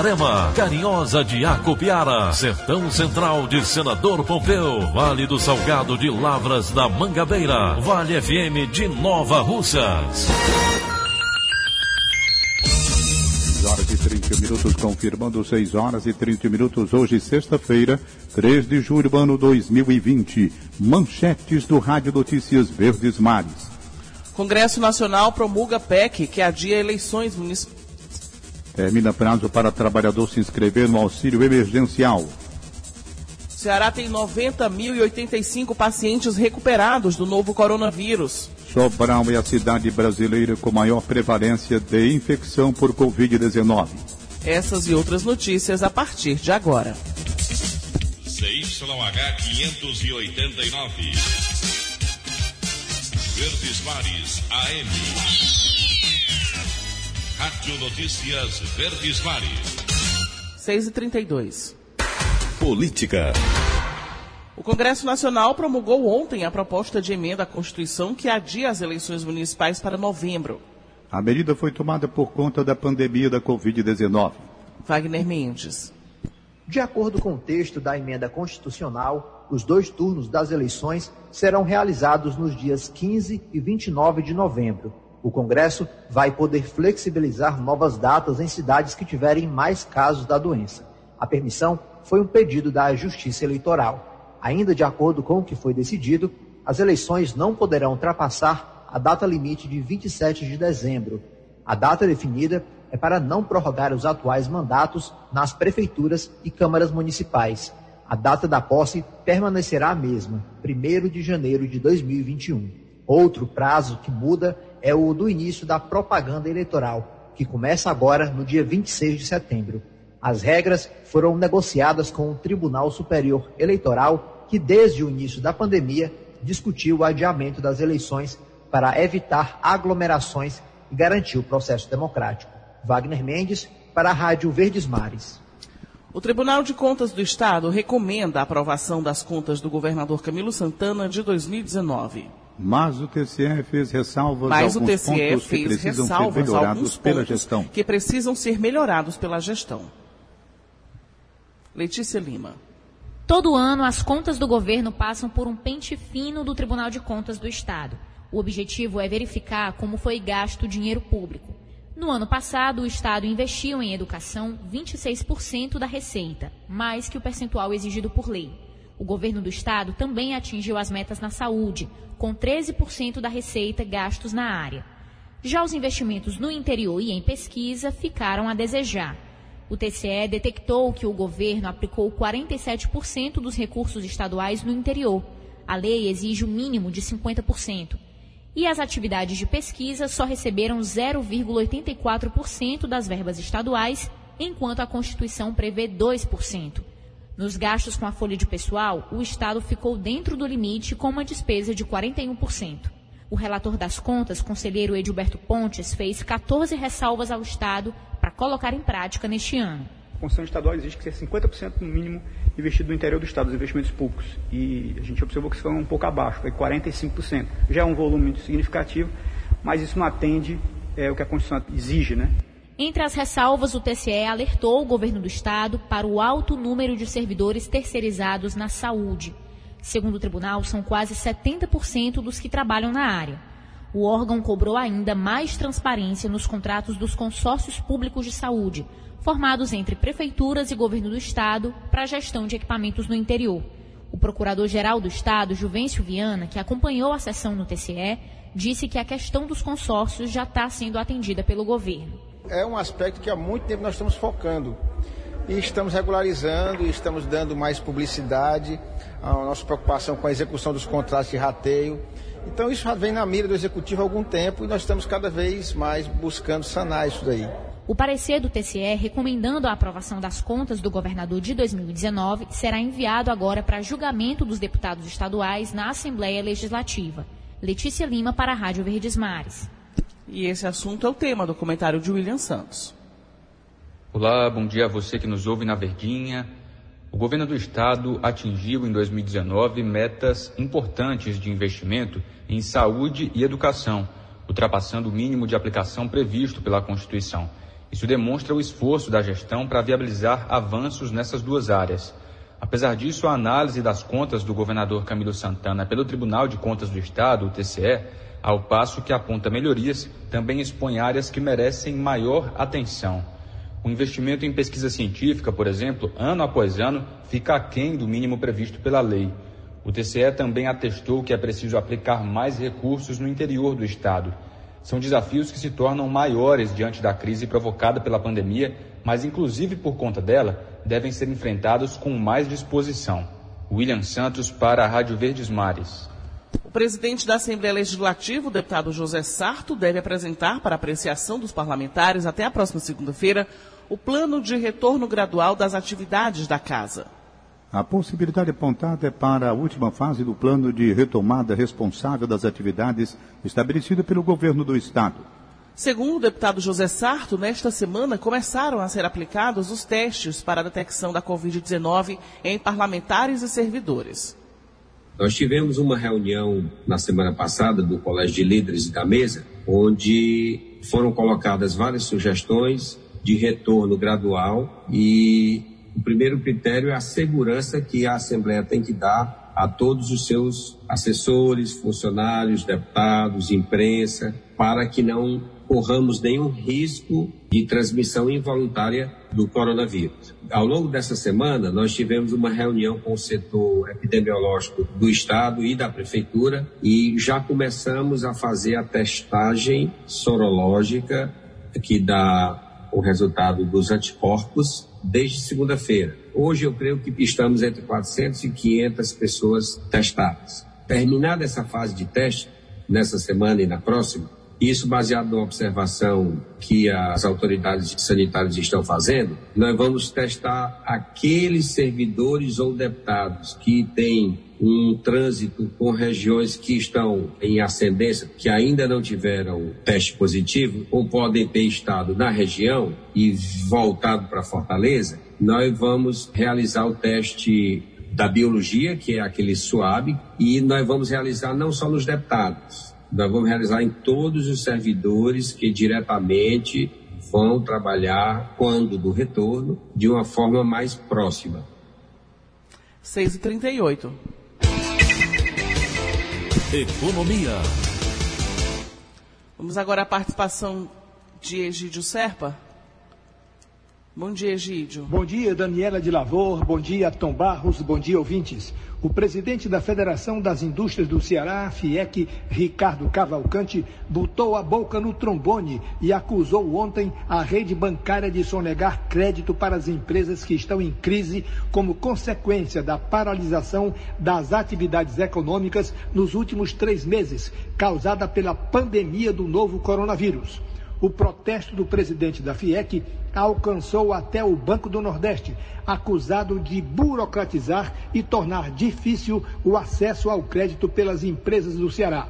Itarema, Carinhosa de Acopiara, Sertão Central de Senador Pompeu, Vale do Salgado de Lavras da Mangabeira, Vale FM de Nova Russas. 6 horas e 30 minutos, confirmando 6 horas e 30 minutos, hoje, sexta-feira, 3 de julho, ano 2020. Manchetes do Rádio Notícias Verdes Mares. Congresso Nacional promulga PEC que adia eleições municipais. Termina prazo para trabalhador se inscrever no auxílio emergencial. Ceará tem 90.085 pacientes recuperados do novo coronavírus. Sobral é a cidade brasileira com maior prevalência de infecção por Covid-19. Essas e outras notícias a partir de agora. CYH 589. Verdes Mares AM. Rádio Notícias Verdes Mares. 6 e 32 Política. O Congresso Nacional promulgou ontem a proposta de emenda à Constituição que adia as eleições municipais para novembro. A medida foi tomada por conta da pandemia da Covid-19. Wagner Mendes. De acordo com o texto da emenda constitucional, os dois turnos das eleições serão realizados nos dias 15 e 29 de novembro. O Congresso vai poder flexibilizar novas datas em cidades que tiverem mais casos da doença. A permissão foi um pedido da Justiça Eleitoral. Ainda de acordo com o que foi decidido, as eleições não poderão ultrapassar a data limite de 27 de dezembro. A data definida é para não prorrogar os atuais mandatos nas prefeituras e câmaras municipais. A data da posse permanecerá a mesma, 1 de janeiro de 2021. Outro prazo que muda é o do início da propaganda eleitoral, que começa agora no dia 26 de setembro. As regras foram negociadas com o Tribunal Superior Eleitoral, que desde o início da pandemia discutiu o adiamento das eleições para evitar aglomerações e garantir o processo democrático. Wagner Mendes, para a Rádio Verdes Mares. O Tribunal de Contas do Estado recomenda a aprovação das contas do governador Camilo Santana de 2019. Mas o TCE fez ressalvas Mas a o alguns TCE pontos que fez precisam ser melhorados alguns pela gestão. que precisam ser melhorados pela gestão. Letícia Lima. Todo ano, as contas do governo passam por um pente fino do Tribunal de Contas do Estado. O objetivo é verificar como foi gasto o dinheiro público. No ano passado, o Estado investiu em educação 26% da receita, mais que o percentual exigido por lei. O governo do Estado também atingiu as metas na saúde, com 13% da receita gastos na área. Já os investimentos no interior e em pesquisa ficaram a desejar. O TCE detectou que o governo aplicou 47% dos recursos estaduais no interior. A lei exige o um mínimo de 50%. E as atividades de pesquisa só receberam 0,84% das verbas estaduais, enquanto a Constituição prevê 2%. Nos gastos com a folha de pessoal, o Estado ficou dentro do limite com uma despesa de 41%. O relator das contas, conselheiro Edilberto Pontes, fez 14 ressalvas ao Estado para colocar em prática neste ano. A Constituição estadual exige que seja 50% no mínimo investido no interior do Estado, os investimentos públicos. E a gente observou que isso foi um pouco abaixo, foi 45%. Já é um volume muito significativo, mas isso não atende é, o que a Constituição exige, né? Entre as ressalvas, o TCE alertou o governo do Estado para o alto número de servidores terceirizados na saúde. Segundo o tribunal, são quase 70% dos que trabalham na área. O órgão cobrou ainda mais transparência nos contratos dos consórcios públicos de saúde, formados entre prefeituras e governo do Estado para a gestão de equipamentos no interior. O procurador-geral do Estado, Juvencio Viana, que acompanhou a sessão no TCE, disse que a questão dos consórcios já está sendo atendida pelo governo. É um aspecto que há muito tempo nós estamos focando. e estamos regularizando e estamos dando mais publicidade, a nossa preocupação com a execução dos contratos de rateio. Então isso já vem na mira do executivo há algum tempo e nós estamos cada vez mais buscando sanar isso daí. O parecer do TCE recomendando a aprovação das contas do governador de 2019 será enviado agora para julgamento dos deputados estaduais na Assembleia Legislativa. Letícia Lima para a Rádio Verdes Mares. E esse assunto é o tema do comentário de William Santos. Olá, bom dia a você que nos ouve na Verdinha. O governo do estado atingiu em 2019 metas importantes de investimento em saúde e educação, ultrapassando o mínimo de aplicação previsto pela Constituição. Isso demonstra o esforço da gestão para viabilizar avanços nessas duas áreas. Apesar disso, a análise das contas do governador Camilo Santana pelo Tribunal de Contas do Estado, o TCE, ao passo que aponta melhorias, também expõe áreas que merecem maior atenção. O investimento em pesquisa científica, por exemplo, ano após ano, fica aquém do mínimo previsto pela lei. O TCE também atestou que é preciso aplicar mais recursos no interior do Estado. São desafios que se tornam maiores diante da crise provocada pela pandemia, mas, inclusive por conta dela, devem ser enfrentados com mais disposição. William Santos para a Rádio Verdes Mares. O presidente da Assembleia Legislativa, o deputado José Sarto, deve apresentar para apreciação dos parlamentares até a próxima segunda-feira o plano de retorno gradual das atividades da casa. A possibilidade apontada é para a última fase do plano de retomada responsável das atividades estabelecido pelo governo do Estado. Segundo o deputado José Sarto, nesta semana começaram a ser aplicados os testes para a detecção da Covid-19 em parlamentares e servidores. Nós tivemos uma reunião na semana passada do Colégio de Líderes da Mesa, onde foram colocadas várias sugestões de retorno gradual e o primeiro critério é a segurança que a Assembleia tem que dar a todos os seus assessores, funcionários, deputados, imprensa, para que não corramos nenhum risco de transmissão involuntária do coronavírus. Ao longo dessa semana, nós tivemos uma reunião com o setor epidemiológico do Estado e da Prefeitura e já começamos a fazer a testagem sorológica que dá o resultado dos anticorpos desde segunda-feira. Hoje eu creio que estamos entre 400 e 500 pessoas testadas. Terminada essa fase de teste, nessa semana e na próxima, isso baseado na observação que as autoridades sanitárias estão fazendo, nós vamos testar aqueles servidores ou deputados que têm um trânsito com regiões que estão em ascendência, que ainda não tiveram teste positivo, ou podem ter estado na região e voltado para Fortaleza, nós vamos realizar o teste da biologia, que é aquele suave, e nós vamos realizar não só nos deputados, nós vamos realizar em todos os servidores que diretamente vão trabalhar quando do retorno de uma forma mais próxima. 6h38. Economia. Vamos agora à participação de Egídio Serpa. Bom dia, Egídio. Bom dia, Daniela de Lavor. Bom dia, Tom Barros. Bom dia, ouvintes. O presidente da Federação das Indústrias do Ceará, FIEC, Ricardo Cavalcante, botou a boca no trombone e acusou ontem a rede bancária de sonegar crédito para as empresas que estão em crise como consequência da paralisação das atividades econômicas nos últimos três meses, causada pela pandemia do novo coronavírus o protesto do presidente da FIEC alcançou até o Banco do Nordeste, acusado de burocratizar e tornar difícil o acesso ao crédito pelas empresas do Ceará.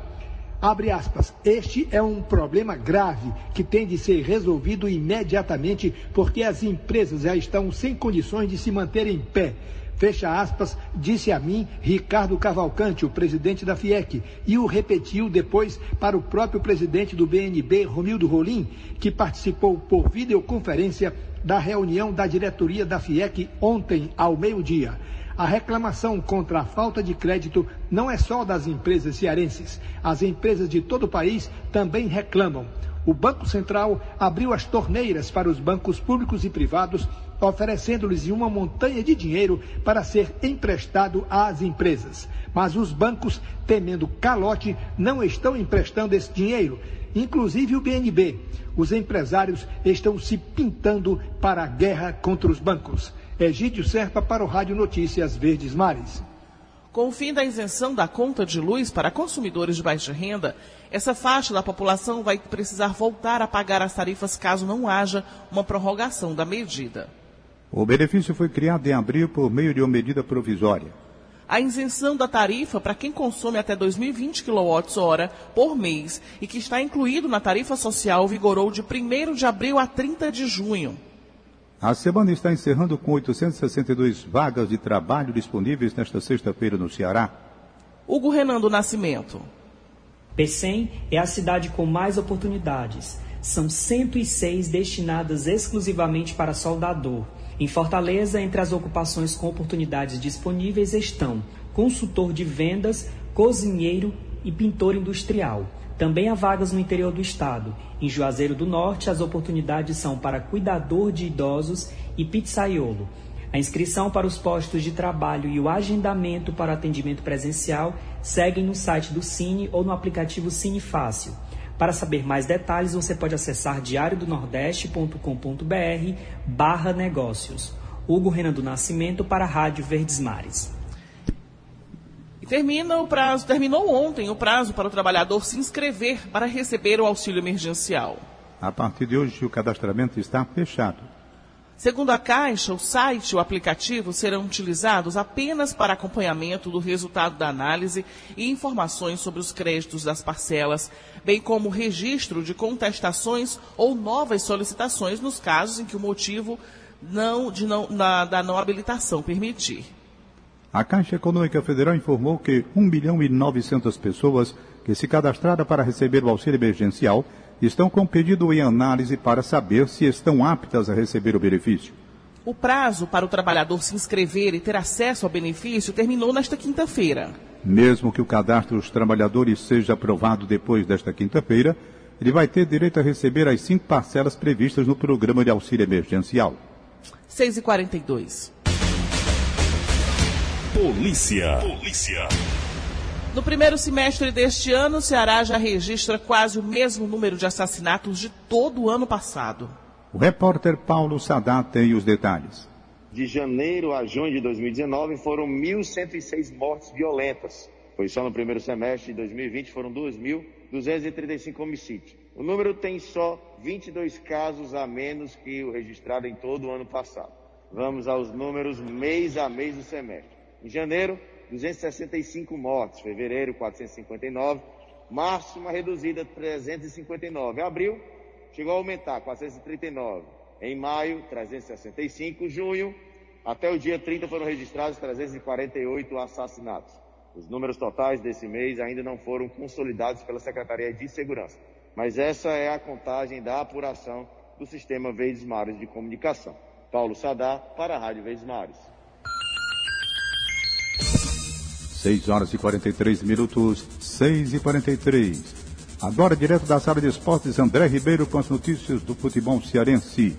Abre aspas. Este é um problema grave que tem de ser resolvido imediatamente porque as empresas já estão sem condições de se manter em pé fecha aspas, disse a mim Ricardo Cavalcante, o presidente da FIEC, e o repetiu depois para o próprio presidente do BNB, Romildo Rolim, que participou por videoconferência da reunião da diretoria da FIEC ontem ao meio-dia. A reclamação contra a falta de crédito não é só das empresas cearenses. As empresas de todo o país também reclamam. O Banco Central abriu as torneiras para os bancos públicos e privados oferecendo-lhes uma montanha de dinheiro para ser emprestado às empresas. Mas os bancos, temendo calote, não estão emprestando esse dinheiro, inclusive o BNB. Os empresários estão se pintando para a guerra contra os bancos. Egídio Serpa para o Rádio Notícias Verdes Mares. Com o fim da isenção da conta de luz para consumidores de baixa renda, essa faixa da população vai precisar voltar a pagar as tarifas caso não haja uma prorrogação da medida. O benefício foi criado em abril por meio de uma medida provisória. A isenção da tarifa para quem consome até 2.020 kWh por mês e que está incluído na tarifa social vigorou de 1 de abril a 30 de junho. A semana está encerrando com 862 vagas de trabalho disponíveis nesta sexta-feira no Ceará. Hugo Renan do Nascimento. Pecém é a cidade com mais oportunidades. São 106 destinadas exclusivamente para soldador. Em Fortaleza, entre as ocupações com oportunidades disponíveis estão consultor de vendas, cozinheiro e pintor industrial. Também há vagas no interior do estado. Em Juazeiro do Norte, as oportunidades são para cuidador de idosos e pizzaiolo. A inscrição para os postos de trabalho e o agendamento para atendimento presencial seguem no site do Cine ou no aplicativo Cine Fácil. Para saber mais detalhes, você pode acessar diariodonordeste.com.br barra negócios. Hugo Renan do Nascimento para a Rádio Verdes Mares. Termina o prazo, terminou ontem o prazo para o trabalhador se inscrever para receber o auxílio emergencial. A partir de hoje, o cadastramento está fechado. Segundo a Caixa, o site e o aplicativo serão utilizados apenas para acompanhamento do resultado da análise e informações sobre os créditos das parcelas, bem como registro de contestações ou novas solicitações nos casos em que o motivo não, de não, na, da não habilitação permitir. A Caixa Econômica Federal informou que 1 milhão e 900 pessoas que se cadastraram para receber o auxílio emergencial estão com pedido em análise para saber se estão aptas a receber o benefício. O prazo para o trabalhador se inscrever e ter acesso ao benefício terminou nesta quinta-feira. Mesmo que o cadastro dos trabalhadores seja aprovado depois desta quinta-feira, ele vai ter direito a receber as cinco parcelas previstas no programa de auxílio emergencial. 6h42. Polícia. Polícia. No primeiro semestre deste ano, o Ceará já registra quase o mesmo número de assassinatos de todo o ano passado. O repórter Paulo Sadat tem os detalhes. De janeiro a junho de 2019 foram 1.106 mortes violentas. Foi só no primeiro semestre de 2020 foram 2.235 homicídios. O número tem só 22 casos a menos que o registrado em todo o ano passado. Vamos aos números mês a mês do semestre. Em janeiro, 265 mortes. Fevereiro, 459. Março, uma reduzida, 359. Em abril, chegou a aumentar, 439. Em maio, 365. Junho, até o dia 30 foram registrados 348 assassinatos. Os números totais desse mês ainda não foram consolidados pela Secretaria de Segurança. Mas essa é a contagem da apuração do Sistema Verdes Mares de Comunicação. Paulo Sadar, para a Rádio Verdes Mares. 6 horas e 43 minutos, 6 e 43. Agora, direto da sala de esportes, André Ribeiro com as notícias do futebol cearense.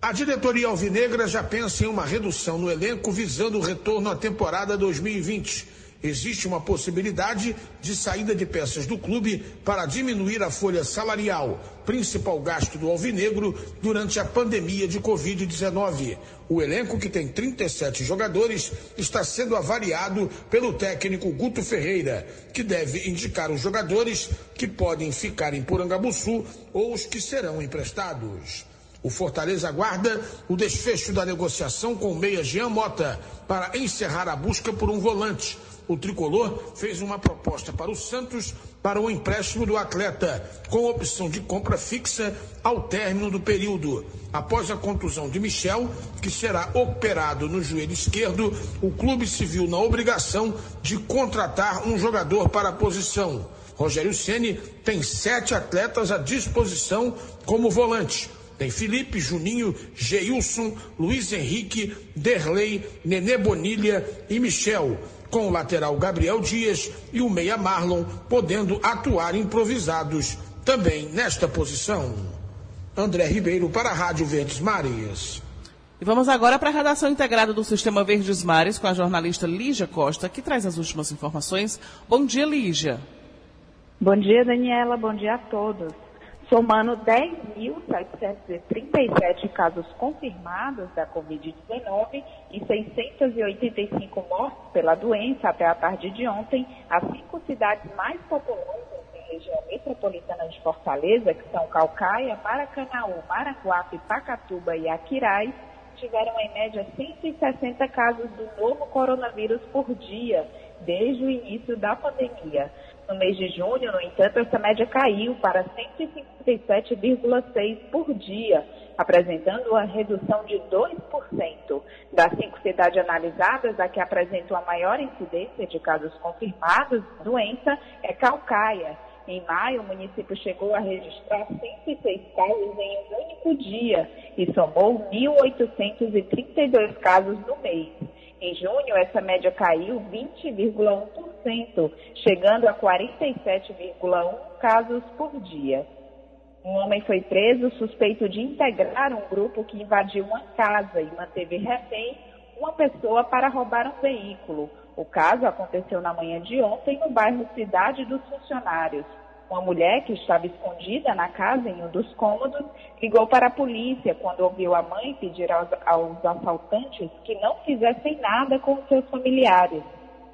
A diretoria alvinegra já pensa em uma redução no elenco visando o retorno à temporada 2020 existe uma possibilidade de saída de peças do clube para diminuir a folha salarial, principal gasto do Alvinegro durante a pandemia de Covid-19. O elenco, que tem 37 jogadores, está sendo avaliado pelo técnico Guto Ferreira, que deve indicar os jogadores que podem ficar em Porangabuçu ou os que serão emprestados. O Fortaleza aguarda o desfecho da negociação com o meia Jean Mota para encerrar a busca por um volante o tricolor fez uma proposta para o Santos para o empréstimo do atleta, com opção de compra fixa ao término do período. Após a contusão de Michel, que será operado no joelho esquerdo, o clube se viu na obrigação de contratar um jogador para a posição. Rogério Ceni tem sete atletas à disposição como volante. Tem Felipe, Juninho, Geilson, Luiz Henrique, Derlei, Nenê Bonilha e Michel. Com o lateral Gabriel Dias e o meia Marlon podendo atuar improvisados também nesta posição. André Ribeiro para a Rádio Verdes Mares. E vamos agora para a redação integrada do Sistema Verdes Mares com a jornalista Lígia Costa, que traz as últimas informações. Bom dia, Lígia. Bom dia, Daniela. Bom dia a todos. Somando 10.737 casos confirmados da Covid-19 e 685 mortes pela doença até a tarde de ontem, as cinco cidades mais populosas da região metropolitana de Fortaleza, que são Calcaia, Maracanaú, Maraguape, Pacatuba e Aquiraz, tiveram em média 160 casos do novo coronavírus por dia, desde o início da pandemia. No mês de junho, no entanto, essa média caiu para 157,6 por dia, apresentando uma redução de 2%. Das cinco cidades analisadas, a que apresentou a maior incidência de casos confirmados da doença é Calcaia. Em maio, o município chegou a registrar 106 casos em um único dia e somou 1.832 casos no mês. Em junho, essa média caiu 20,1%, chegando a 47,1 casos por dia. Um homem foi preso suspeito de integrar um grupo que invadiu uma casa e manteve refém uma pessoa para roubar um veículo. O caso aconteceu na manhã de ontem no bairro Cidade dos Funcionários. Uma mulher que estava escondida na casa em um dos cômodos ligou para a polícia quando ouviu a mãe pedir aos, aos assaltantes que não fizessem nada com seus familiares.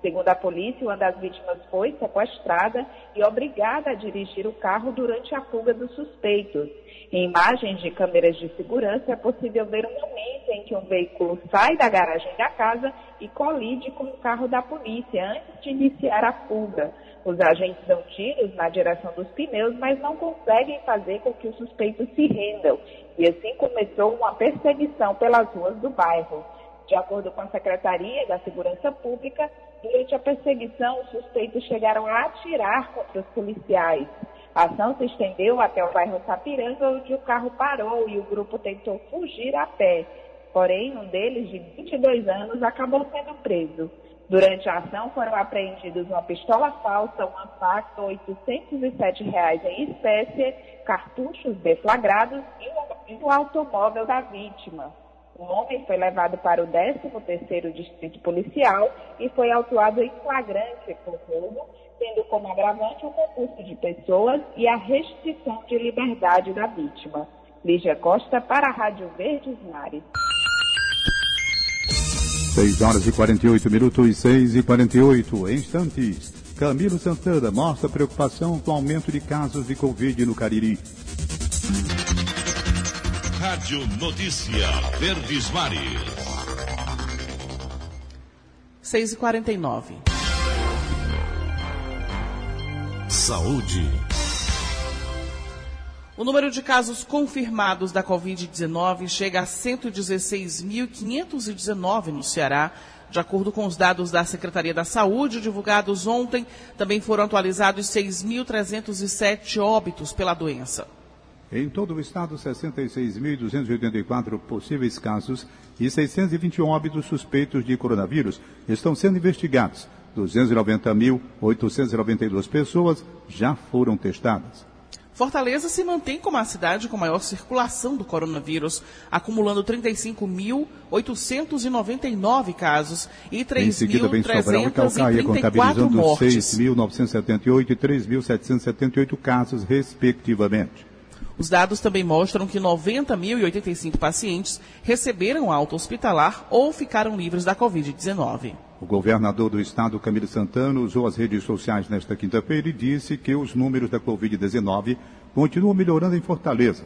Segundo a polícia, uma das vítimas foi sequestrada e obrigada a dirigir o carro durante a fuga dos suspeitos. Em imagens de câmeras de segurança, é possível ver um momento em que um veículo sai da garagem da casa e colide com o carro da polícia antes de iniciar a fuga. Os agentes dão tiros na direção dos pneus, mas não conseguem fazer com que os suspeitos se rendam. E assim começou uma perseguição pelas ruas do bairro. De acordo com a Secretaria da Segurança Pública, durante a perseguição, os suspeitos chegaram a atirar contra os policiais. A ação se estendeu até o bairro Sapiranga, onde o carro parou e o grupo tentou fugir a pé. Porém, um deles, de 22 anos, acabou sendo preso. Durante a ação foram apreendidos uma pistola falsa, uma faca, 807 reais em espécie, cartuchos deflagrados e um, automóvel da vítima. O homem foi levado para o 13º Distrito Policial e foi autuado em flagrante por roubo, tendo como agravante o concurso de pessoas e a restrição de liberdade da vítima. Lígia Costa para a Rádio Verdes Mares. 6 horas e 48 minutos, 6 e 48 instantes. Camilo Santana mostra preocupação com o aumento de casos de Covid no Cariri. Rádio Notícia Verdes Mares. 6 e 49 Saúde. O número de casos confirmados da Covid-19 chega a 116.519 no Ceará. De acordo com os dados da Secretaria da Saúde, divulgados ontem, também foram atualizados 6.307 óbitos pela doença. Em todo o estado, 66.284 possíveis casos e 621 óbitos suspeitos de coronavírus estão sendo investigados. 290.892 pessoas já foram testadas. Fortaleza se mantém como a cidade com maior circulação do coronavírus, acumulando 35.899 casos e 3.334 mortes. 6.978 e 3.778 casos, respectivamente. Os dados também mostram que 90.085 pacientes receberam alta hospitalar ou ficaram livres da Covid-19. O governador do estado, Camilo Santana, usou as redes sociais nesta quinta-feira e disse que os números da Covid-19 continuam melhorando em Fortaleza.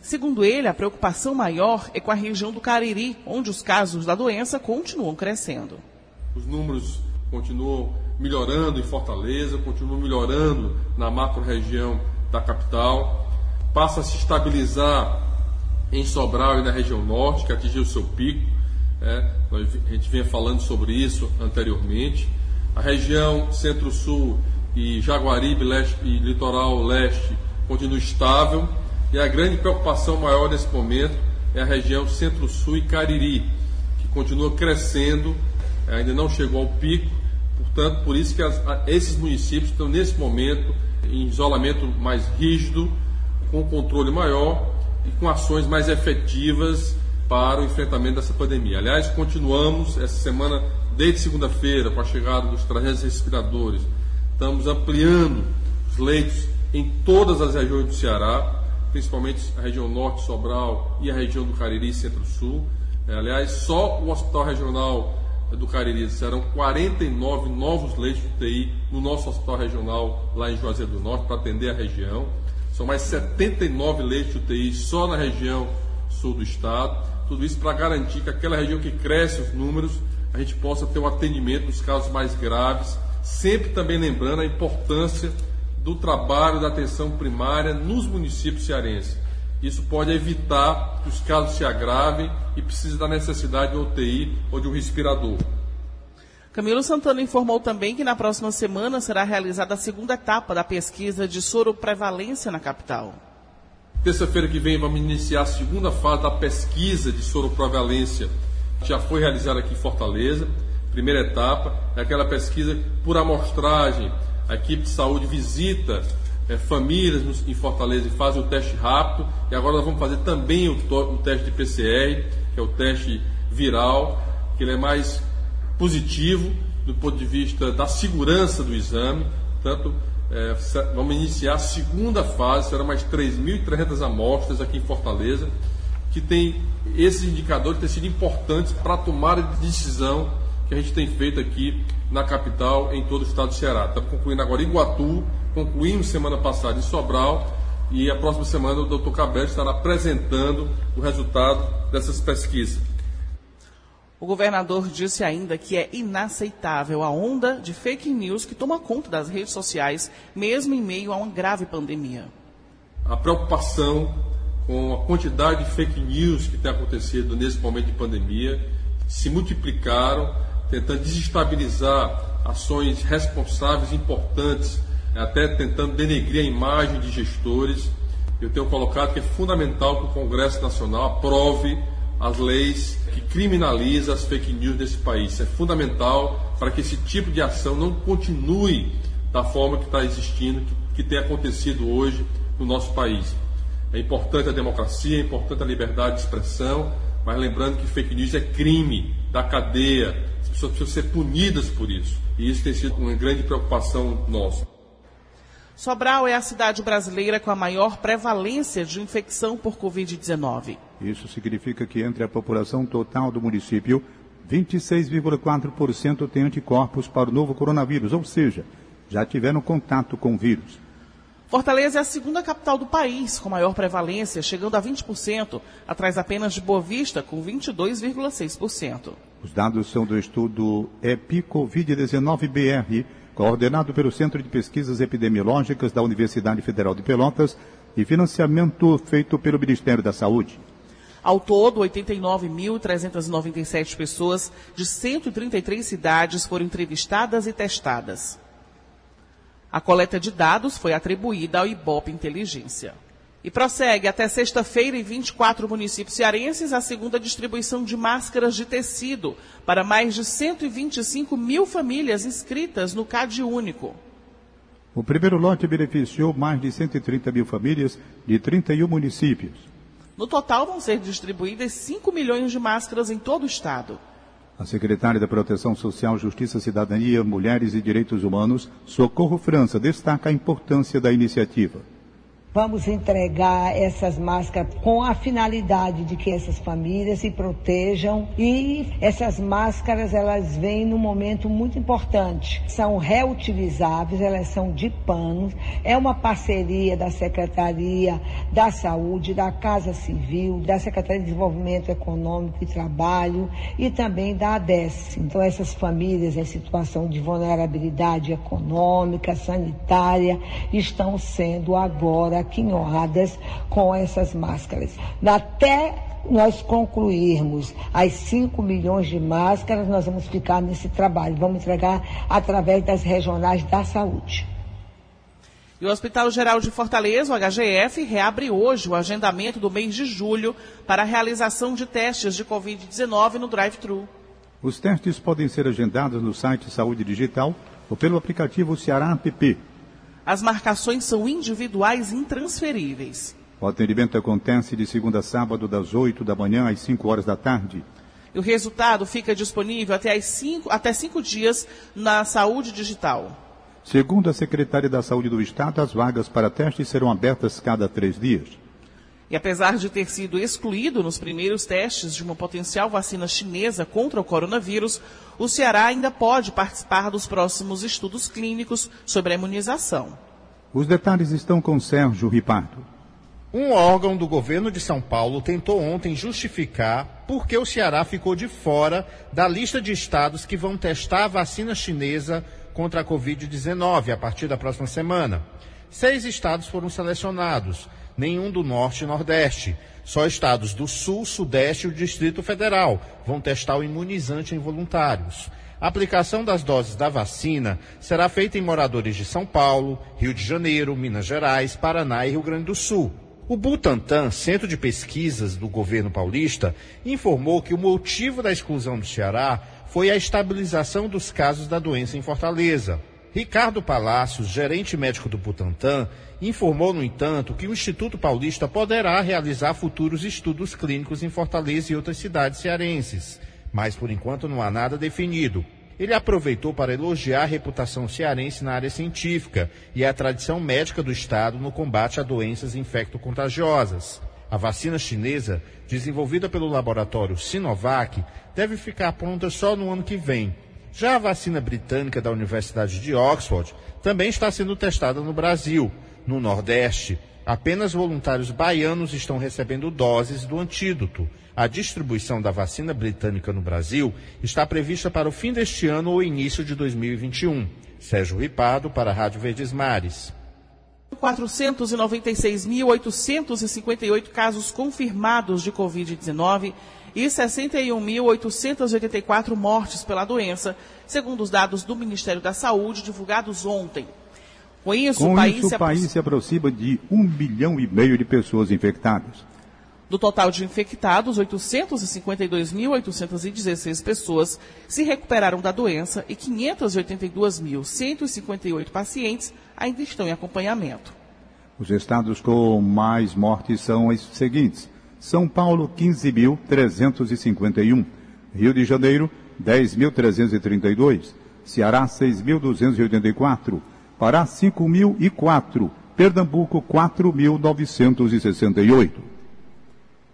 Segundo ele, a preocupação maior é com a região do Cariri, onde os casos da doença continuam crescendo. Os números continuam melhorando em Fortaleza, continuam melhorando na macro-região da capital, passa a se estabilizar em Sobral e na região norte, que atingiu seu pico é, a gente vinha falando sobre isso anteriormente. A região Centro-Sul e Jaguaribe leste, e Litoral Leste continua estável. E a grande preocupação maior nesse momento é a região Centro-Sul e Cariri, que continua crescendo, ainda não chegou ao pico, Portanto, por isso que as, esses municípios estão nesse momento em isolamento mais rígido, com controle maior e com ações mais efetivas para o enfrentamento dessa pandemia. Aliás, continuamos essa semana, desde segunda-feira, com a chegada dos 300 respiradores, estamos ampliando os leitos em todas as regiões do Ceará, principalmente a região norte, Sobral e a região do Cariri Centro-Sul. É, aliás, só o Hospital Regional do Cariri serão 49 novos leitos de UTI no nosso hospital regional lá em Juazeiro do Norte para atender a região. São mais 79 leitos de UTI só na região sul do estado. Tudo isso para garantir que aquela região que cresce os números, a gente possa ter um atendimento nos casos mais graves, sempre também lembrando a importância do trabalho da atenção primária nos municípios cearenses. Isso pode evitar que os casos se agravem e precise da necessidade de UTI ou de um respirador. Camilo Santana informou também que na próxima semana será realizada a segunda etapa da pesquisa de soroprevalência na capital. Terça-feira que vem vamos iniciar a segunda fase da pesquisa de soroprevalência. Já foi realizada aqui em Fortaleza. Primeira etapa é aquela pesquisa por amostragem. A equipe de saúde visita é, famílias em Fortaleza e fazem o teste rápido. E agora nós vamos fazer também o, o, teste de PCR, que é o teste viral, que ele é mais positivo do ponto de vista da segurança do exame. Portanto, é, vamos iniciar a segunda fase, serão mais 3.300 amostras aqui em Fortaleza, que tem esses indicadores têm sido importantes para a tomada de decisão que a gente tem feito aqui na capital, em todo o estado do Ceará. Estamos concluindo agora Iguatu, concluímos semana passada em Sobral e a próxima semana o Dr. Cabelo estará apresentando o resultado dessas pesquisas. O governador disse ainda que é inaceitável a onda de fake news que toma conta das redes sociais, mesmo em meio a uma grave pandemia. A preocupação com a quantidade de fake news que tem acontecido nesse momento de pandemia se multiplicaram, tentando desestabilizar ações responsáveis importantes até tentando denegrir a imagem de gestores. Eu tenho colocado que é fundamental que o Congresso Nacional aprove as leis que criminalizam as fake news nesse país. É fundamental para que esse tipo de ação não continue da forma que está existindo, que, que tem acontecido hoje no nosso país. É importante a democracia, é importante a liberdade de expressão, mas lembrando que fake news é crime da cadeia, as pessoas precisam ser punidas por isso. E isso tem sido uma grande preocupação nossa. Sobral é a cidade brasileira com a maior prevalência de infecção por Covid-19. Isso significa que entre a população total do município, 26,4% tem anticorpos para o novo coronavírus, ou seja, já tiveram contato com o vírus. Fortaleza é a segunda capital do país com maior prevalência, chegando a 20%, atrás apenas de Boa Vista, com 22,6%. Os dados são do estudo EPI-Covid-19-BR, coordenado pelo Centro de Pesquisas Epidemiológicas da Universidade Federal de Pelotas e financiamento feito pelo Ministério da Saúde. Ao todo, 89.397 pessoas de 133 cidades foram entrevistadas e testadas. A coleta de dados foi atribuída ao Ibope Inteligência. E prossegue até sexta-feira em 24 municípios cearenses a segunda distribuição de máscaras de tecido para mais de 125 mil famílias inscritas no CAD Único. O primeiro lote beneficiou mais de 130 mil famílias de 31 municípios. No total, vão ser distribuídas 5 milhões de máscaras em todo o estado. A secretária da Proteção Social, Justiça, Cidadania, Mulheres e Direitos Humanos, Socorro França, destaca a importância da iniciativa. Vamos entregar essas máscaras com a finalidade de que essas famílias se protejam e essas máscaras elas vêm num momento muito importante. São reutilizáveis, elas são de pano. É uma parceria da Secretaria da Saúde, da Casa Civil, da Secretaria de Desenvolvimento Econômico e Trabalho e também da ADES. Então essas famílias em situação de vulnerabilidade econômica, sanitária, estão sendo agora quinhoadas com essas máscaras. Até nós concluirmos as 5 milhões de máscaras, nós vamos ficar nesse trabalho. Vamos entregar através das regionais da saúde. E o Hospital Geral de Fortaleza, o HGF, reabre hoje o agendamento do mês de julho para a realização de testes de Covid-19 no drive-thru. Os testes podem ser agendados no site Saúde Digital ou pelo aplicativo Ceará App. As marcações são individuais e intransferíveis. O atendimento acontece de segunda a sábado, das 8 da manhã às 5 horas da tarde. E o resultado fica disponível até, as cinco, até cinco dias na Saúde Digital. Segundo a secretária da Saúde do Estado, as vagas para testes serão abertas cada três dias. E apesar de ter sido excluído nos primeiros testes de uma potencial vacina chinesa contra o coronavírus, o Ceará ainda pode participar dos próximos estudos clínicos sobre a imunização. Os detalhes estão com Sérgio Ripardo. Um órgão do governo de São Paulo tentou ontem justificar por que o Ceará ficou de fora da lista de estados que vão testar a vacina chinesa contra a Covid-19 a partir da próxima semana. Seis estados foram selecionados, nenhum do Norte e Nordeste. Só estados do Sul, Sudeste e o Distrito Federal vão testar o imunizante em voluntários. A aplicação das doses da vacina será feita em moradores de São Paulo, Rio de Janeiro, Minas Gerais, Paraná e Rio Grande do Sul. O Butantan, centro de pesquisas do governo paulista, informou que o motivo da exclusão do Ceará foi a estabilização dos casos da doença em Fortaleza. Ricardo Palácios, gerente médico do Butantan, informou, no entanto, que o Instituto Paulista poderá realizar futuros estudos clínicos em Fortaleza e outras cidades cearenses, mas por enquanto não há nada definido. Ele aproveitou para elogiar a reputação cearense na área científica e a tradição médica do Estado no combate a doenças infecto-contagiosas. A vacina chinesa, desenvolvida pelo laboratório Sinovac, deve ficar pronta só no ano que vem. Já a vacina britânica da Universidade de Oxford também está sendo testada no Brasil. No Nordeste, apenas voluntários baianos estão recebendo doses do antídoto. A distribuição da vacina britânica no Brasil está prevista para o fim deste ano ou início de 2021. Sérgio Ripado, para a Rádio Verdes Mares. 496.858 casos confirmados de Covid-19 e 61.884 mortes pela doença, segundo os dados do Ministério da Saúde divulgados ontem. Com isso, Com o país, isso, se, o país se aproxima de um bilhão e meio de pessoas infectadas. Do total de infectados, 852.816 pessoas se recuperaram da doença e 582.158 pacientes ainda estão em acompanhamento. Os estados com mais mortes são os seguintes: São Paulo, 15.351, Rio de Janeiro, 10.332, Ceará, 6.284, Pará, 5.004, Pernambuco, 4.968.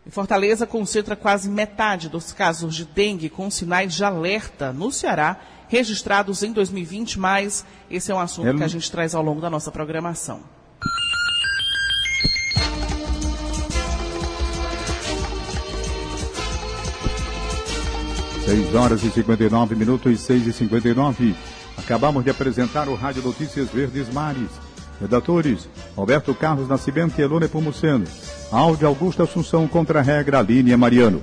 E Fortaleza concentra quase metade dos casos de dengue com sinais de alerta no Ceará, registrados em 2020, mas esse é um assunto é... que a gente traz ao longo da nossa programação. Seis horas e 59 minutos, seis e 59. Acabamos de apresentar o Rádio Notícias Verdes Mares. Redatores, Roberto Carlos Nascimento e Elone Pomuceno. Áudio Augusto Assunção contra a regra Aline Mariano.